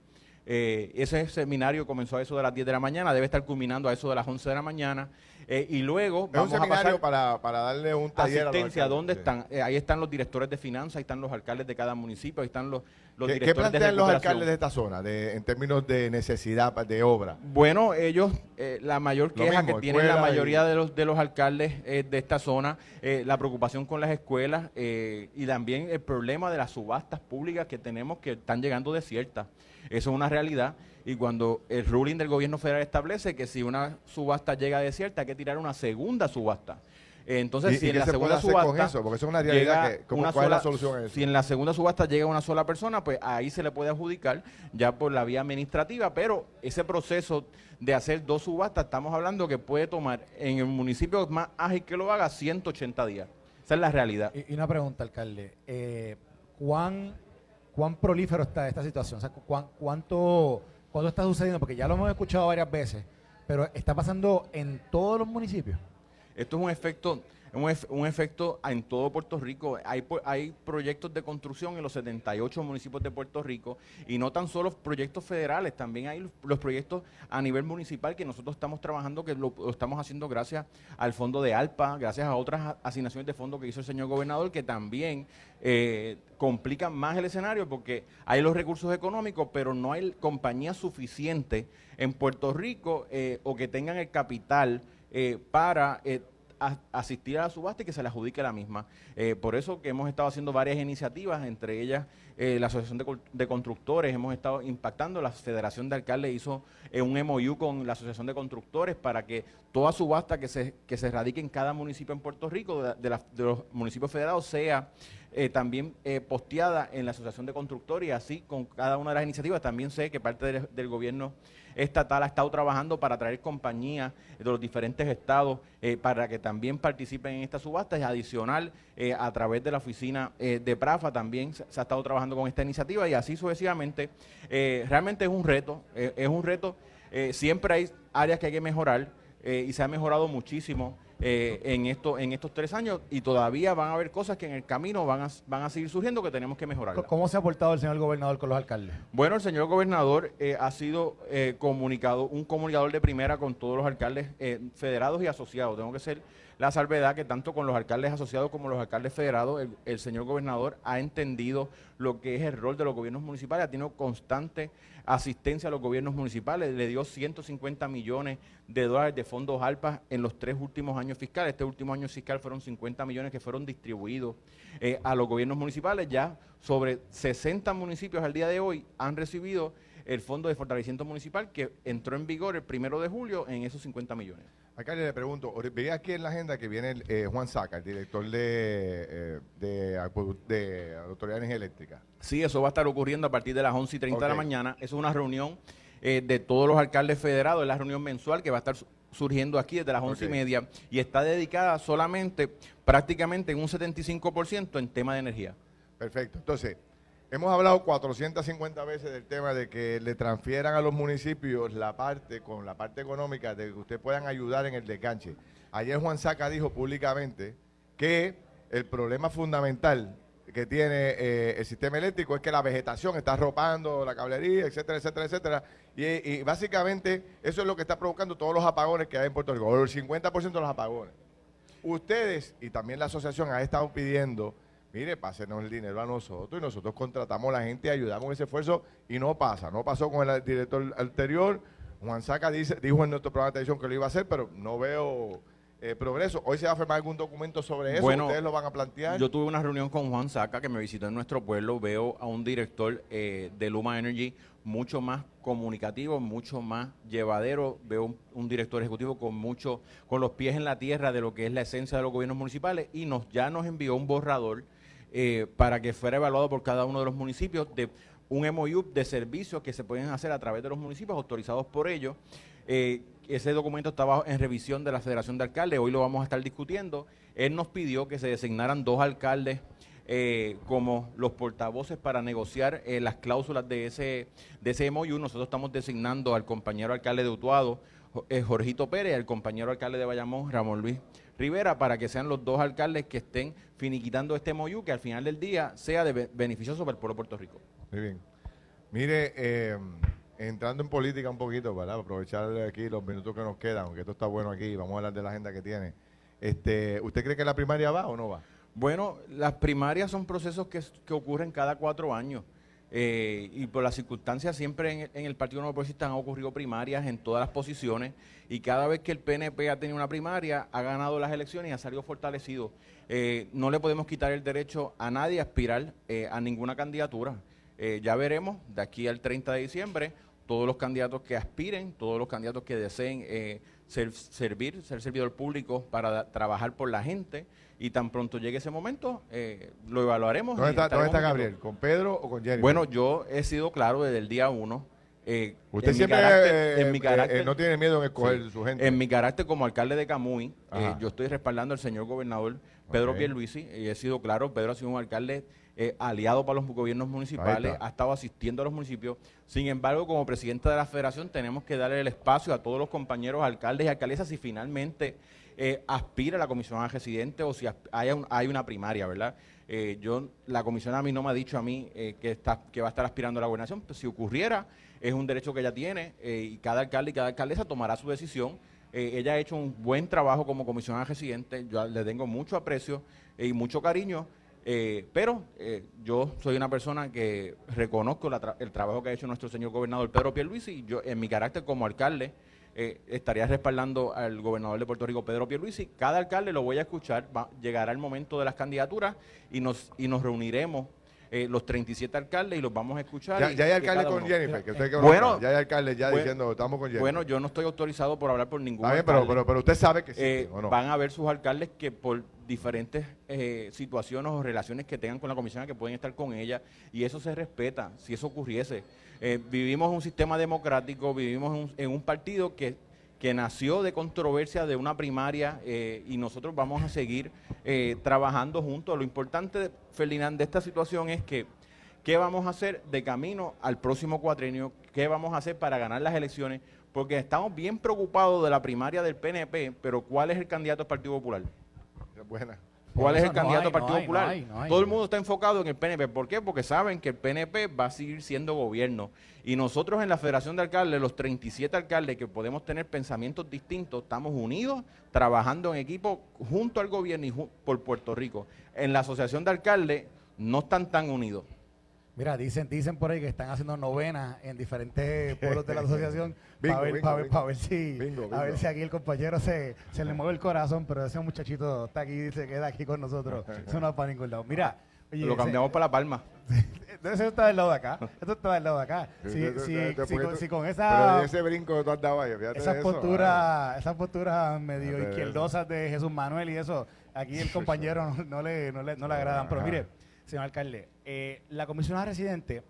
Eh, ese seminario comenzó a eso de las 10 de la mañana, debe estar culminando a eso de las 11 de la mañana, eh, y luego es un vamos a seminario pasar para, para darle un taller a los asistencia. alcaldes. ¿Dónde están? Eh, ahí están los directores de finanzas, ahí están los alcaldes de cada municipio, ahí están los, los ¿Qué, qué directores de plantean los recuperación. alcaldes de esta zona de, en términos de necesidad de obra? Bueno, ellos, eh, la mayor queja mismo, que tienen la y- mayoría de los de los alcaldes de esta zona, la preocupación con las escuelas eh, y también el problema de las subastas públicas que tenemos que están llegando desiertas. Eso es una realidad. Y cuando el ruling del gobierno federal establece que si una subasta llega desierta, hay que tirar una segunda subasta. Entonces, ¿Y- si y en la se segunda hacer con subasta eso? Porque eso es una realidad llega que- ¿cómo- una cuál es la sola- solución a eso? Si en la segunda subasta llega una sola persona, pues ahí se le puede adjudicar ya por la vía administrativa, pero ese proceso de hacer dos subastas, estamos hablando que puede tomar en el municipio más ágil que lo haga 180 días. Esa es la realidad. Y, y una pregunta, alcalde. Eh, ¿cuán, ¿Cuán prolífero está esta situación? O sea, ¿cuán- cuánto, ¿Cuánto está sucediendo? Porque ya lo hemos escuchado varias veces, pero ¿está pasando en todos los municipios? Esto es un efecto, un, un efecto en todo Puerto Rico. Hay, hay proyectos de construcción en los 78 municipios de Puerto Rico y no tan solo proyectos federales, también hay los, proyectos a nivel municipal que nosotros estamos trabajando, que lo, estamos haciendo gracias al fondo de ALPA, gracias a otras asignaciones de fondos que hizo el señor gobernador, que también eh, complican más el escenario porque hay los recursos económicos, pero no hay compañías suficientes en Puerto Rico eh, o que tengan el capital eh, para eh, asistir a la subasta y que se le adjudique la misma. Eh, por eso que hemos estado haciendo varias iniciativas, entre ellas eh, la Asociación de, Constructores, hemos estado impactando, la Federación de Alcaldes hizo eh, un MOU con la Asociación de Constructores para que toda subasta que se, que se radique en cada municipio en Puerto Rico, de los municipios federados, sea eh, también eh, posteada en la Asociación de Constructores y así con cada una de las iniciativas. También sé que parte del, gobierno estatal ha estado trabajando para traer compañías de los diferentes estados eh, para que también participen en esta subasta. Y adicional, a través de la oficina de Prafa también se, ha estado trabajando con esta iniciativa y así sucesivamente. Realmente es un reto, es un reto. siempre hay áreas que hay que mejorar y se ha mejorado muchísimo eh, en, esto, en estos tres años y todavía van a haber cosas que en el camino van a, van a seguir surgiendo que tenemos que mejorar. ¿Cómo se ha portado el señor gobernador con los alcaldes? Bueno, el señor gobernador eh, ha sido eh, comunicado, un comunicador de primera con todos los alcaldes federados y asociados. Tengo que ser la salvedad que tanto con los alcaldes asociados como los alcaldes federados, el, señor gobernador ha entendido lo que es el rol de los gobiernos municipales, ha tenido constante asistencia a los gobiernos municipales, le dio 150 millones de dólares de fondos ALPA en los tres últimos años fiscales. Este último año fiscal fueron 50 millones que fueron distribuidos eh, a los gobiernos municipales. Ya sobre 60 municipios al día de hoy han recibido el Fondo de Fortalecimiento Municipal que entró en vigor el primero de julio en esos 50 millones. Acá le pregunto, veía aquí en la agenda que viene eh, Juan Saca, el director de, eh, de, de, Autoridad de Energía Eléctrica. Sí, eso va a estar ocurriendo a partir de las 11 y 30 de la mañana. Es una reunión eh, de todos los alcaldes federados, es la reunión mensual que va a estar surgiendo aquí desde las 11 y media y está dedicada solamente, prácticamente en un 75% en tema de energía. Perfecto. Entonces, Hemos hablado 450 veces del tema de que le transfieran a los municipios la parte, con la parte económica, de que ustedes puedan ayudar en el descanche. Ayer Juan Saca dijo públicamente que el problema fundamental que tiene eh, el sistema eléctrico es que la vegetación está arropando la cablería, etcétera, etcétera, etcétera. Y, básicamente eso es lo que está provocando todos los apagones que hay en Puerto Rico, el 50% de los apagones. Ustedes y también la asociación han estado pidiendo mire, pásenos el dinero a nosotros y nosotros contratamos a la gente y ayudamos en ese esfuerzo y no pasa, no pasó con el director anterior. Juan Saca dice, dijo en nuestro programa de televisión que lo iba a hacer, pero no veo eh, progreso. Hoy se va a firmar algún documento sobre eso, ustedes lo van a plantear. Yo tuve una reunión con Juan Saca que me visitó en nuestro pueblo, veo a un director eh, de Luma Energy mucho más comunicativo, mucho más llevadero, veo un, un, director ejecutivo con mucho, con los pies en la tierra de lo que es la esencia de los gobiernos municipales y nos ya nos envió un borrador eh, para que fuera evaluado por cada uno de los municipios de un MOU de servicios que se pueden hacer a través de los municipios autorizados por ellos. Eh, ese documento estaba en revisión de la Federación de Alcaldes, hoy lo vamos a estar discutiendo. Él nos pidió que se designaran dos alcaldes eh, como los portavoces para negociar las cláusulas de ese, de ese MOU. Nosotros estamos designando al compañero alcalde de Utuado, Jorgito Pérez, al compañero alcalde de Bayamón, Ramón Luis Rivera para que sean los dos alcaldes que estén finiquitando este MOU que al final del día sea de beneficioso para el pueblo de Puerto Rico. Muy bien. Mire, eh, entrando en política un poquito, para aprovechar aquí los minutos que nos quedan, aunque esto está bueno aquí, vamos a hablar de la agenda que tiene. Este, ¿Usted cree que la primaria va o no va? Bueno, las primarias son procesos que, que ocurren cada cuatro años. Eh, y por las circunstancias siempre en, el Partido Nuevo Progresista han ocurrido primarias en todas las posiciones y cada vez que el PNP ha tenido una primaria ha ganado las elecciones y ha salido fortalecido. Eh, no le podemos quitar el derecho a nadie a aspirar eh, a ninguna candidatura. ya veremos de aquí al 30 de diciembre todos los candidatos que aspiren, todos los candidatos que deseen ser, servir, ser servidor público para trabajar por la gente y tan pronto llegue ese momento, eh, lo evaluaremos. ¿Dónde está, Gabriel? ¿Con Pedro o con Jenny? Bueno, yo he sido claro desde el día uno. Eh, Usted siempre en mi carácter, eh, no tiene miedo en escoger su gente. En mi carácter como alcalde de Camuy, yo estoy respaldando al señor gobernador Pedro Pierluisi y he sido claro, Pedro ha sido un alcalde aliado para los gobiernos municipales, ha estado asistiendo a los municipios. Sin embargo, como presidente de la federación tenemos que darle el espacio a todos los compañeros alcaldes y alcaldesas si finalmente eh, aspira a la comisión a residente o si hay, hay una primaria, ¿verdad? Eh, yo, la comisión a mí no me ha dicho a mí eh, que, está, que va a estar aspirando a la gobernación, pues si ocurriera, es un derecho que ella tiene y cada alcalde y cada alcaldesa tomará su decisión. ella ha hecho un buen trabajo como comisión a residente, yo le tengo mucho aprecio y mucho cariño. pero yo soy una persona que reconozco el trabajo que ha hecho nuestro señor gobernador Pedro Pierluisi y yo en mi carácter como alcalde eh, estaría respaldando al gobernador de Puerto Rico, Pedro Pierluisi. Cada alcalde lo voy a escuchar, llegará el momento de las candidaturas y nos, y nos reuniremos eh, los 37 alcaldes y los vamos a escuchar. Ya, hay alcaldes con Jennifer, que usted que bueno, ya hay alcaldes ya diciendo estamos con Jennifer. Bueno, yo no estoy autorizado por hablar por ningún Está pero, pero, pero, usted sabe que sí. Eh, van a ver sus alcaldes que por diferentes eh, situaciones o relaciones que tengan con la comisión que pueden estar con ella y eso se respeta si eso ocurriese. Vivimos un sistema democrático, vivimos en un partido que que nació de controversia de una primaria eh, y nosotros vamos a seguir eh, trabajando juntos. Lo importante, Ferdinand, de esta situación es que qué vamos a hacer de camino al próximo cuatrenio, qué vamos a hacer para ganar las elecciones, porque estamos bien preocupados de la primaria del PNP, pero ¿cuál es el candidato del Partido Popular? Buena. ¿Cuál es el candidato del Partido Popular? Todo el mundo está enfocado en el PNP. ¿Por qué? Porque saben que el PNP va a seguir siendo gobierno. Y nosotros en la Federación de Alcaldes, los 37 alcaldes que podemos tener pensamientos distintos, estamos unidos, trabajando en equipo junto al gobierno y por Puerto Rico. En la Asociación de Alcaldes no están tan unidos. Mira, dicen, dicen por ahí que están haciendo novenas en diferentes pueblos de la asociación para ver, pa' ver, pa' ver si, Bingo, a ver si aquí el compañero se, se le mueve el corazón, pero ese muchachito está aquí y se queda aquí con nosotros. Eso no va para ningún lado. Mira, oye, Lo ese- cambiamos para La Palma. Eso está del lado de acá. Esto está del lado de acá. Si, con, si con Pero esa, ese brinco que tú has dado ahí, esa de eso, ah. postura, esas posturas medio izquierdosas de Jesús Manuel y eso, aquí el compañero no, no le, no, le, no le agradan. Pero mire, señor alcalde, eh, la comisionada residente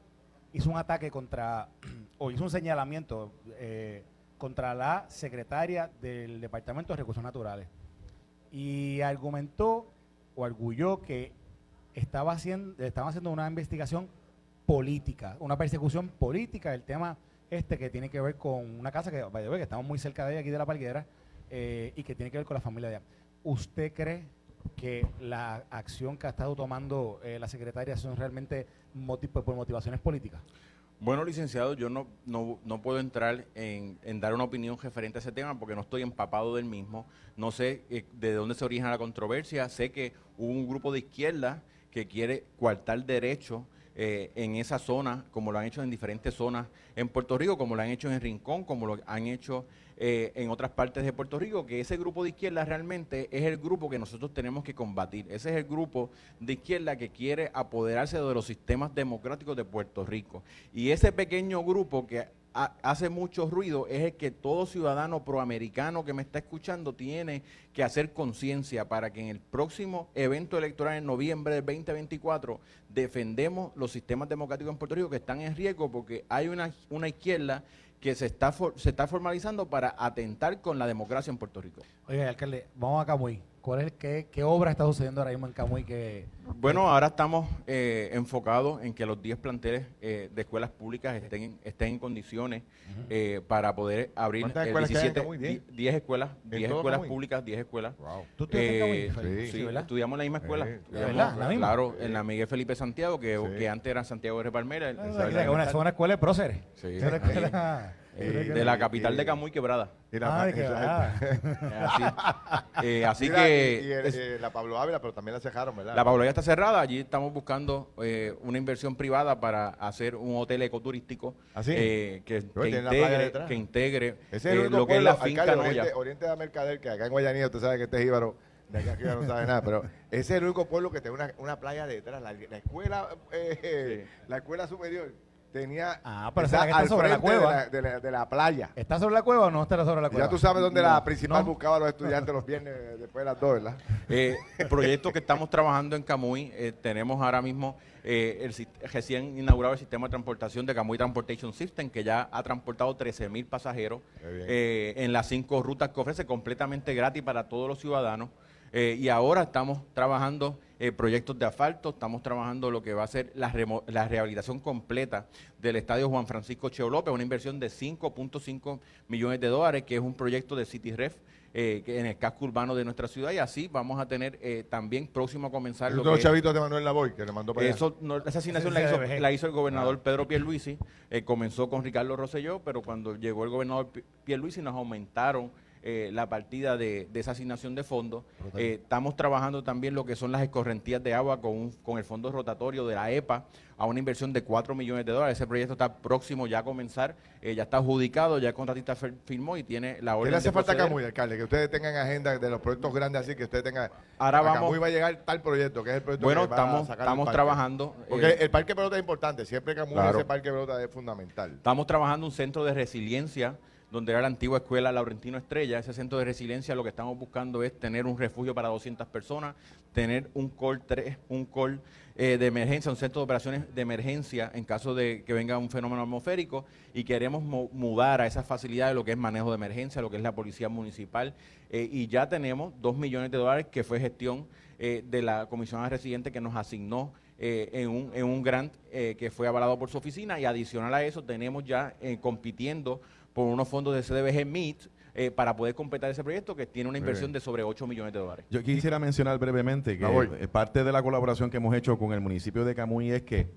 hizo un ataque contra, o hizo un señalamiento eh, contra la secretaria del Departamento de Recursos Naturales y argumentó o arguyó que estaba haciendo, estaban haciendo una investigación política, una persecución política del tema este que tiene que ver con una casa que, by the way, que estamos muy cerca de ella aquí de la Palguera eh, y que tiene que ver con la familia de ella. ¿Usted cree que la acción que ha estado tomando eh, la secretaria son realmente moti- por motivaciones políticas? Bueno, licenciado, yo no, no, no puedo entrar en, dar una opinión referente a ese tema porque no estoy empapado del mismo. No sé eh, de dónde se origina la controversia. Sé que hubo un grupo de izquierda que quiere coartar derechos eh, en esa zona, como lo han hecho en diferentes zonas en Puerto Rico, como lo han hecho en Rincón, como lo han hecho eh, en otras partes de Puerto Rico, que ese grupo de izquierda realmente es el grupo que nosotros tenemos que combatir. Ese es el grupo de izquierda que quiere apoderarse de los sistemas democráticos de Puerto Rico. Y ese pequeño grupo que hace mucho ruido es el que todo ciudadano proamericano que me está escuchando tiene que hacer conciencia para que en el próximo evento electoral en noviembre del 2024 defendemos los sistemas democráticos en Puerto Rico que están en riesgo porque hay una, una izquierda que se está, for- se está formalizando para atentar con la democracia en Puerto Rico. Oye, alcalde, vamos a Camuy. ¿Cuál es, qué, ¿Qué obra está sucediendo ahora mismo en Camuy que, Bueno, ahora estamos eh, enfocados en que los 10 planteles eh, de escuelas públicas estén, estén en condiciones eh, para poder abrir ¿Cuántas el escuelas quedan en 17, Camuy? ¿Diez? 10 10 escuelas, ¿En 10 todo escuelas Camuy? públicas, 10 escuelas. Wow. ¿Tú estudiaste en Eh, Camuy? sí, sí, ¿verdad? estudiamos en la misma escuela. ¿La misma? Claro, en la Miguel Felipe Santiago, que, Sí. que antes era Santiago de Palmera. Ah, es una escuela de próceres. Sí. Eh, una escuela- de la capital y- de Camuy quebrada. Y la- Ah, de que va. Así, Eh, así Mira, que y- y el- es- eh, la Pablo Ávila, pero también la cejaron, ¿verdad? La Pablo ya está cerrada. Allí estamos buscando eh, una inversión privada para hacer un hotel ecoturístico ¿Ah, sí? eh, que, integre, que integre Ese es el eh, único lo que es pueblo, la finca alcalde, Noya. Oriente, Oriente de Mercader, que acá en Guayanilla, usted sabe que este es Íbaro, de acá arriba no sabe nada, pero ese es el único pueblo que tiene una, una playa detrás. La, la escuela eh, la escuela superior tenía Ah, pero está al sobre la de cueva. la, de la- de la playa. ¿Está sobre la cueva o no está sobre la cueva? ya tú sabes dónde la principal No. buscaba a los estudiantes los viernes después de las dos, ¿verdad? Eh, el proyecto que estamos trabajando en Camuy, eh, tenemos ahora mismo eh, el recién inaugurado el sistema de transportación de Camuy Transportation System, que ya ha transportado 13 mil pasajeros eh, en las cinco rutas que ofrece completamente gratis para todos los ciudadanos. Eh, y ahora estamos trabajando eh, proyectos de asfalto, estamos trabajando lo que va a ser la, remo- la rehabilitación completa del estadio Juan Francisco Cheo López, una inversión de 5.5 millones de dólares, que es un proyecto de CityRef eh, en el casco urbano de nuestra ciudad. Y así vamos a tener eh, también próximo a comenzar lo los que chavitos de Manuel Lavoy, que le mandó para allá. eso, no, esa asignación la hizo, la hizo el Ah. gobernador Pedro Pierluisi, eh, comenzó con Ricardo Rosselló, pero cuando llegó el gobernador Pi- Pierluisi nos aumentaron eh, la partida de, de esa asignación de fondos. Eh, estamos trabajando también lo que son las escorrentías de agua con, un- con el fondo rotatorio de la EPA a una inversión de 4 millones de dólares. Ese proyecto está próximo ya a comenzar, eh, ya está adjudicado, ya el contratista fir- firmó y tiene la ¿Qué orden le hace de falta a. Camuy, alcalde? Que ustedes tengan agenda de los proyectos grandes así, que ustedes tengan... Ahora a vamos- Camuy va a llegar tal proyecto, que es el proyecto Bueno, que va a estamos, sacar estamos trabajando. Porque eh, el parque pelota es importante. Siempre Camuy, Claro. ese parque pelota es fundamental. Estamos trabajando un centro de resiliencia donde era la antigua escuela Laurentino Estrella. Ese centro de resiliencia lo que estamos buscando es tener un refugio para 200 personas, tener un call, 3, un call eh, de emergencia, un centro de operaciones de emergencia en caso de que venga un fenómeno atmosférico y queremos mo- mudar a esas facilidades lo que es manejo de emergencia, lo que es la policía municipal eh, y ya tenemos dos millones de dólares que fue gestión eh, de la comisionada residente que nos asignó en, un, en un grant que fue avalado por su oficina y adicional a eso tenemos ya compitiendo por unos fondos de CDBG MIT eh, para poder completar ese proyecto que tiene una inversión de sobre 8 millones de dólares. Yo quisiera mencionar brevemente que eh, parte de la colaboración que hemos hecho con el municipio de Camuy es que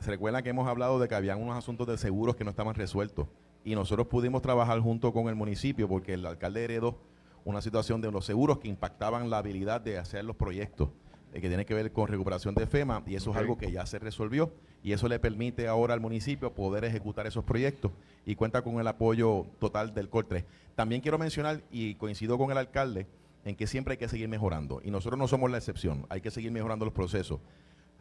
se recuerda que hemos hablado de que habían unos asuntos de seguros que no estaban resueltos y nosotros pudimos trabajar junto con el municipio porque el alcalde heredó una situación de los seguros que impactaban la habilidad de hacer los proyectos eh, que tiene que ver con recuperación de FEMA y eso es algo que ya se resolvió y eso le permite ahora al municipio poder ejecutar esos proyectos y cuenta con el apoyo total del COR3. También quiero mencionar y coincido con el alcalde en que siempre hay que seguir mejorando y nosotros no somos la excepción, hay que seguir mejorando los procesos.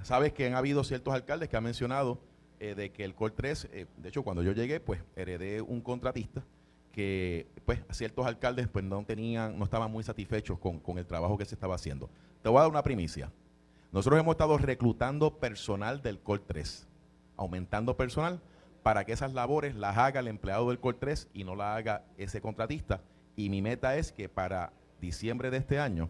Sabes que han habido ciertos alcaldes que han mencionado eh, de que el COR3, eh, de hecho cuando yo llegué pues heredé un contratista que pues ciertos alcaldes pues no tenían, no estaban muy satisfechos con, con, el trabajo que se estaba haciendo. Te voy a dar una primicia. Nosotros hemos estado reclutando personal del COL 3, aumentando personal para que esas labores las haga el empleado del COL 3 y no la haga ese contratista. Y mi meta es que para diciembre de este año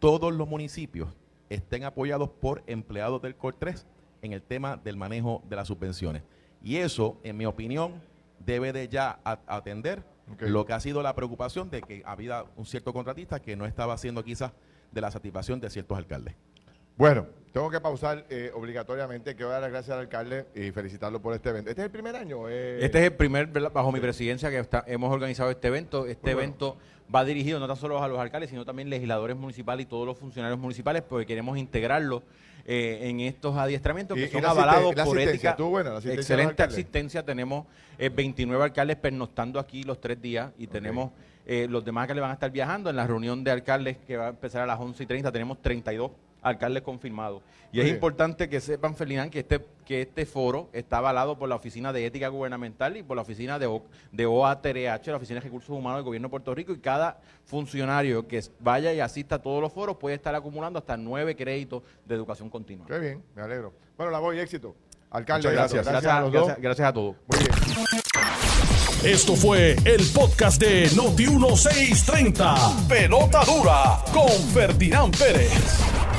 todos los municipios estén apoyados por empleados del COL 3 en el tema del manejo de las subvenciones. Y eso, en mi opinión, debe de ya atender lo que ha sido la preocupación de que había un cierto contratista que no estaba haciendo quizás de la satisfacción de ciertos alcaldes. Bueno, tengo que pausar eh, obligatoriamente. Quiero dar las gracias al alcalde y felicitarlo por este evento. ¿Este es el primer año? Eh? Este es el primer, bajo mi presidencia, que hemos organizado este evento. Este evento va dirigido no tan solo a los alcaldes, sino también legisladores municipales y todos los funcionarios municipales, porque queremos integrarlo eh, en estos adiestramientos que son avalados por ética. excelente asistencia. Tenemos 29 eh, alcaldes pernoctando aquí los tres días y tenemos eh, los demás que le van a estar viajando. En la reunión de alcaldes que va a empezar a las 11 y 30 tenemos 32 alcaldes confirmados. Y es importante que sepan, Felinán, que este, que este foro está avalado por la Oficina de Ética Gubernamental y por la Oficina de, de OATRH, la Oficina de Recursos Humanos del Gobierno de Puerto Rico, y cada funcionario que vaya y asista a todos los foros puede estar acumulando hasta nueve créditos de educación continua. Qué bien, me alegro. Bueno, la voy, éxito. Alcalde, gracias. Gracias, a, gracias, gracias a todos. Muy bien. Esto fue el podcast de Noti1630. Pelota dura con Ferdinand Pérez.